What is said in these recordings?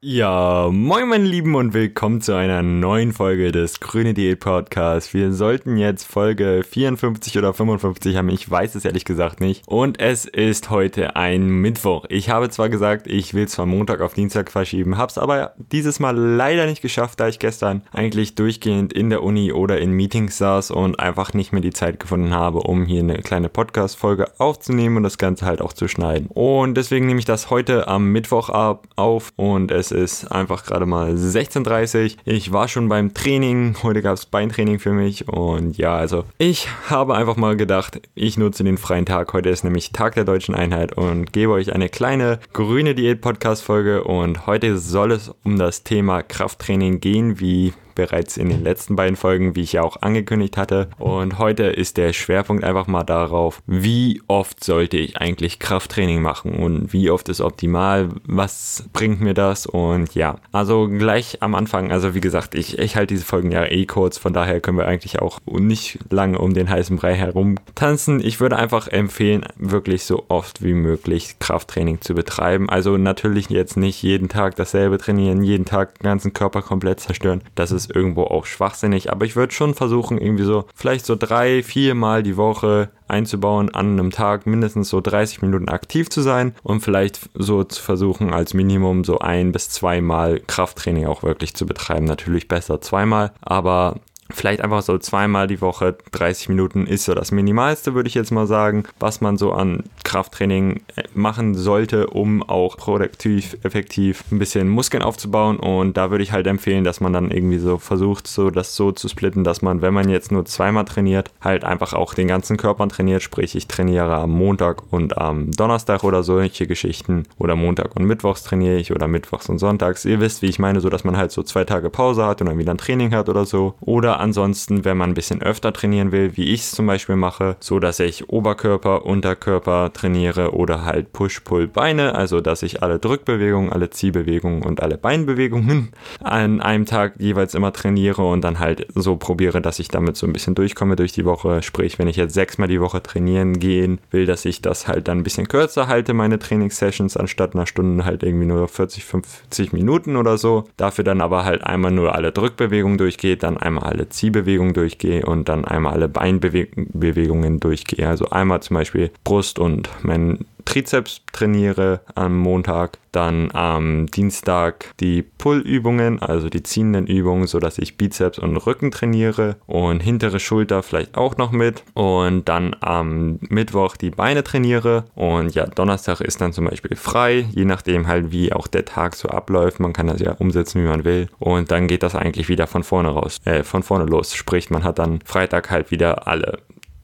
Ja, moin meine Lieben und willkommen zu einer neuen Folge des Grüne Diät Podcasts. Wir sollten jetzt Folge 54 oder 55 haben, ich weiß es ehrlich gesagt nicht. Und es ist heute ein Mittwoch. Ich habe zwar gesagt, ich will es von Montag auf Dienstag verschieben, hab's aber dieses Mal leider nicht geschafft, da ich gestern eigentlich durchgehend in der Uni oder in Meetings saß und einfach nicht mehr die Zeit gefunden habe, um hier eine kleine Podcast-Folge aufzunehmen und das Ganze halt auch zu schneiden. Und deswegen nehme ich das heute am Mittwoch auf und es es ist einfach gerade mal 16.30 Uhr. Ich war schon beim Training. Heute gab es Beintraining für mich. Und ja, also ich habe einfach mal gedacht, ich nutze den freien Tag. Heute ist nämlich Tag der deutschen Einheit und gebe euch eine kleine grüne Diät-Podcast-Folge. Und heute soll es um das Thema Krafttraining gehen, wie bereits in den letzten beiden Folgen, wie ich ja auch angekündigt hatte. Und heute ist der Schwerpunkt einfach mal darauf, wie oft sollte ich eigentlich Krafttraining machen und wie oft ist optimal, was bringt mir das und ja, also gleich am Anfang, also wie gesagt, ich, ich halte diese Folgen ja eh kurz, von daher können wir eigentlich auch nicht lange um den heißen Brei herum tanzen. Ich würde einfach empfehlen, wirklich so oft wie möglich Krafttraining zu betreiben. Also natürlich jetzt nicht jeden Tag dasselbe trainieren, jeden Tag den ganzen Körper komplett zerstören. Das ist irgendwo auch schwachsinnig, aber ich würde schon versuchen, irgendwie so, vielleicht so drei, vier Mal die Woche einzubauen, an einem Tag mindestens so 30 Minuten aktiv zu sein und vielleicht so zu versuchen, als Minimum so ein bis zweimal Krafttraining auch wirklich zu betreiben. Natürlich besser zweimal, aber Vielleicht einfach so zweimal die Woche 30 Minuten ist so das Minimalste, würde ich jetzt mal sagen, was man so an Krafttraining äh, machen sollte, um auch produktiv, effektiv ein bisschen Muskeln aufzubauen. Und da würde ich halt empfehlen, dass man dann irgendwie so versucht, so das so zu splitten, dass man, wenn man jetzt nur zweimal trainiert, halt einfach auch den ganzen Körper trainiert. Sprich, ich trainiere am Montag und am Donnerstag oder solche Geschichten. Oder Montag und Mittwochs trainiere ich oder Mittwochs und Sonntags. Ihr wisst, wie ich meine, so dass man halt so zwei Tage Pause hat und dann wieder ein Training hat oder so. Oder ansonsten, wenn man ein bisschen öfter trainieren will, wie ich es zum Beispiel mache, so dass ich Oberkörper, Unterkörper trainiere oder halt Push-Pull-Beine, also dass ich alle Drückbewegungen, alle Ziehbewegungen und alle Beinbewegungen an einem Tag jeweils immer trainiere und dann halt so probiere, dass ich damit so ein bisschen durchkomme durch die Woche. Sprich, wenn ich jetzt sechsmal die Woche trainieren gehen will, dass ich das halt dann ein bisschen kürzer halte, meine Trainingssessions, anstatt einer Stunde halt irgendwie nur 40, 50 Minuten oder so. Dafür dann aber halt einmal nur alle Drückbewegungen durchgeht, dann einmal alle Ziehbewegung durchgehe und dann einmal alle Beinbewegungen durchgehe. Also einmal zum Beispiel Brust und mein Trizeps trainiere am Montag, dann am Dienstag die Pull-Übungen, also die ziehenden Übungen, sodass ich Bizeps und Rücken trainiere und hintere Schulter vielleicht auch noch mit und dann am Mittwoch die Beine trainiere. Und ja, Donnerstag ist dann zum Beispiel frei, je nachdem halt wie auch der Tag so abläuft, man kann das ja umsetzen, wie man will. Und dann geht das eigentlich wieder von vorne raus, äh, von vorne los, sprich man hat dann Freitag halt wieder alle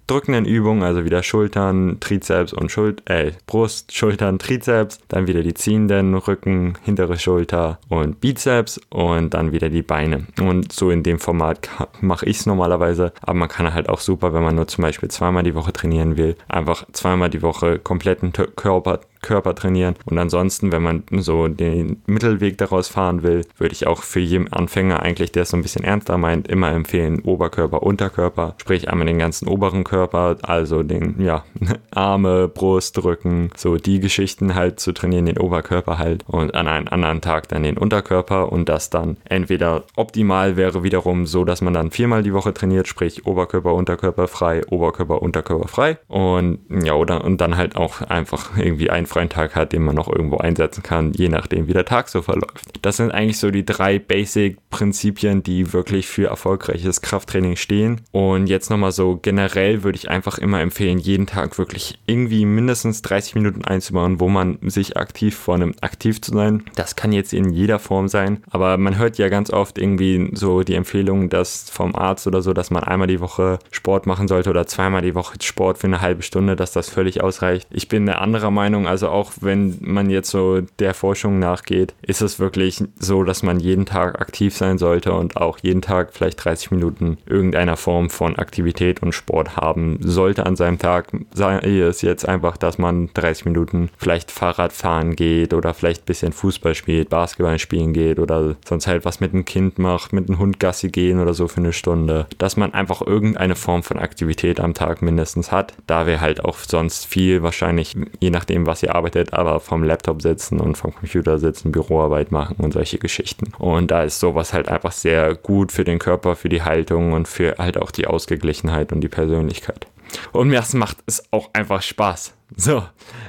drückenden Übungen, also wieder Schultern, Trizeps und Schul äh, Brust, Schultern, Trizeps, dann wieder die ziehenden Rücken, hintere Schulter und Bizeps und dann wieder die Beine. Und so in dem Format mache ich es normalerweise, aber man kann halt auch super, wenn man nur zum Beispiel zweimal die Woche trainieren will, einfach zweimal die Woche kompletten Körper Körper trainieren. Und ansonsten, wenn man so den Mittelweg daraus fahren will, würde ich auch für jeden Anfänger eigentlich, der es so ein bisschen ernster meint, immer empfehlen, Oberkörper, Unterkörper. Sprich einmal den ganzen oberen Körper, also den, ja, Arme, Brust, Rücken, so die Geschichten halt zu trainieren, den Oberkörper halt und an einem anderen Tag dann den Unterkörper und das dann entweder optimal wäre wiederum so, dass man dann viermal die Woche trainiert, sprich Oberkörper, Unterkörper frei, Oberkörper, Unterkörper frei und ja, oder und dann halt auch einfach irgendwie ein freien Tag hat, den man noch irgendwo einsetzen kann, je nachdem, wie der Tag so verläuft. Das sind eigentlich so die drei Basic-Prinzipien, die wirklich für erfolgreiches Krafttraining stehen. Und jetzt nochmal so generell würde ich einfach immer empfehlen, jeden Tag wirklich irgendwie mindestens 30 Minuten einzubauen, wo man sich aktiv vornimmt, aktiv zu sein. Das kann jetzt in jeder Form sein, aber man hört ja ganz oft irgendwie so die Empfehlung, dass vom Arzt oder so, dass man einmal die Woche Sport machen sollte oder zweimal die Woche Sport für eine halbe Stunde, dass das völlig ausreicht. Ich bin eine andere Meinung, also also auch wenn man jetzt so der Forschung nachgeht, ist es wirklich so, dass man jeden Tag aktiv sein sollte und auch jeden Tag vielleicht 30 Minuten irgendeiner Form von Aktivität und Sport haben sollte an seinem Tag. Sei es jetzt einfach, dass man 30 Minuten vielleicht Fahrrad fahren geht oder vielleicht ein bisschen Fußball spielt, Basketball spielen geht oder sonst halt was mit dem Kind macht, mit dem Hund Gassi gehen oder so für eine Stunde. Dass man einfach irgendeine Form von Aktivität am Tag mindestens hat, da wir halt auch sonst viel wahrscheinlich, je nachdem, was ihr arbeitet, aber vom Laptop sitzen und vom Computer sitzen, Büroarbeit machen und solche Geschichten. Und da ist sowas halt einfach sehr gut für den Körper, für die Haltung und für halt auch die Ausgeglichenheit und die Persönlichkeit. Und mir macht es auch einfach Spaß. So,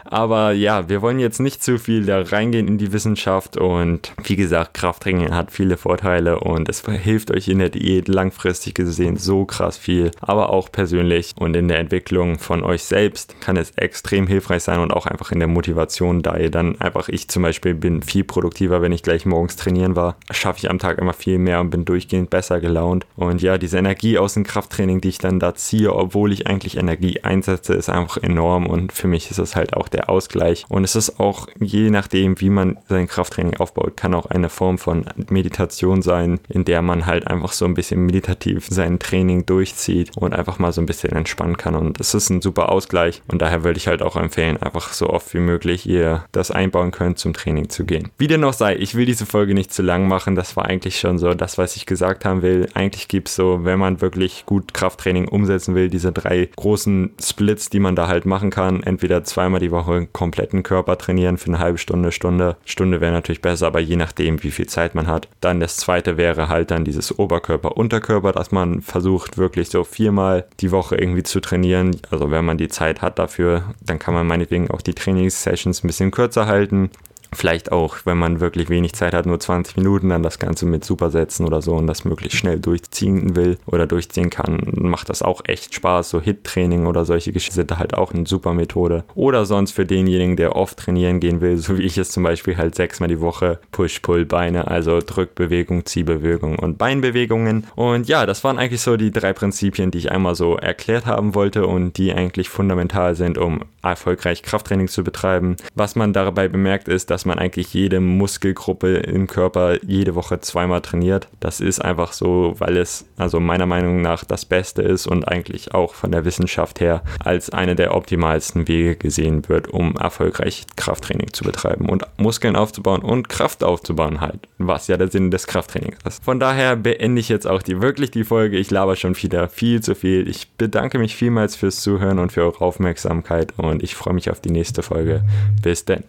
aber ja, wir wollen jetzt nicht zu viel da reingehen in die Wissenschaft und wie gesagt, Krafttraining hat viele Vorteile und es hilft euch in der Diät langfristig gesehen so krass viel, aber auch persönlich und in der Entwicklung von euch selbst kann es extrem hilfreich sein und auch einfach in der Motivation, da ihr dann einfach, ich zum Beispiel bin viel produktiver, wenn ich gleich morgens trainieren war, schaffe ich am Tag immer viel mehr und bin durchgehend besser gelaunt. Und ja, diese Energie aus dem Krafttraining, die ich dann da ziehe, obwohl ich eigentlich Energie einsetze, ist einfach enorm und für mich mich ist es halt auch der Ausgleich. Und es ist auch je nachdem, wie man sein Krafttraining aufbaut, kann auch eine Form von Meditation sein, in der man halt einfach so ein bisschen meditativ sein Training durchzieht und einfach mal so ein bisschen entspannen kann. Und es ist ein super Ausgleich. Und daher würde ich halt auch empfehlen, einfach so oft wie möglich ihr das einbauen könnt, zum Training zu gehen. Wie denn auch sei, ich will diese Folge nicht zu lang machen. Das war eigentlich schon so das, was ich gesagt haben will. Eigentlich gibt es so, wenn man wirklich gut Krafttraining umsetzen will, diese drei großen Splits, die man da halt machen kann. Entweder entweder zweimal die Woche einen kompletten Körper trainieren für eine halbe Stunde, Stunde. Stunde wäre natürlich besser, aber je nachdem, wie viel Zeit man hat. Dann das zweite wäre halt dann dieses Oberkörper-Unterkörper, dass man versucht, wirklich so viermal die Woche irgendwie zu trainieren. Also wenn man die Zeit hat dafür, dann kann man meinetwegen auch die Trainingssessions ein bisschen kürzer halten Vielleicht auch, wenn man wirklich wenig Zeit hat, nur 20 Minuten, dann das Ganze mit Supersätzen oder so und das möglichst schnell durchziehen will oder durchziehen kann, macht das auch echt Spaß. So Hit-Training oder solche Geschichten sind halt auch eine super Methode. Oder sonst für denjenigen, der oft trainieren gehen will, so wie ich es zum Beispiel halt sechsmal die Woche Push-Pull-Beine, also Drückbewegung, Ziehbewegung und Beinbewegungen. Und ja, das waren eigentlich so die drei Prinzipien, die ich einmal so erklärt haben wollte und die eigentlich fundamental sind, um erfolgreich Krafttraining zu betreiben. Was man dabei bemerkt ist, man eigentlich jede Muskelgruppe im Körper jede Woche zweimal trainiert. Das ist einfach so, weil es also meiner Meinung nach das Beste ist und eigentlich auch von der Wissenschaft her als eine der optimalsten Wege gesehen wird, um erfolgreich Krafttraining zu betreiben und Muskeln aufzubauen und Kraft aufzubauen halt, was ja der Sinn des Krafttrainings ist. Von daher beende ich jetzt auch die wirklich die Folge. Ich laber schon wieder viel zu viel. Ich bedanke mich vielmals fürs Zuhören und für eure Aufmerksamkeit und ich freue mich auf die nächste Folge. Bis denn.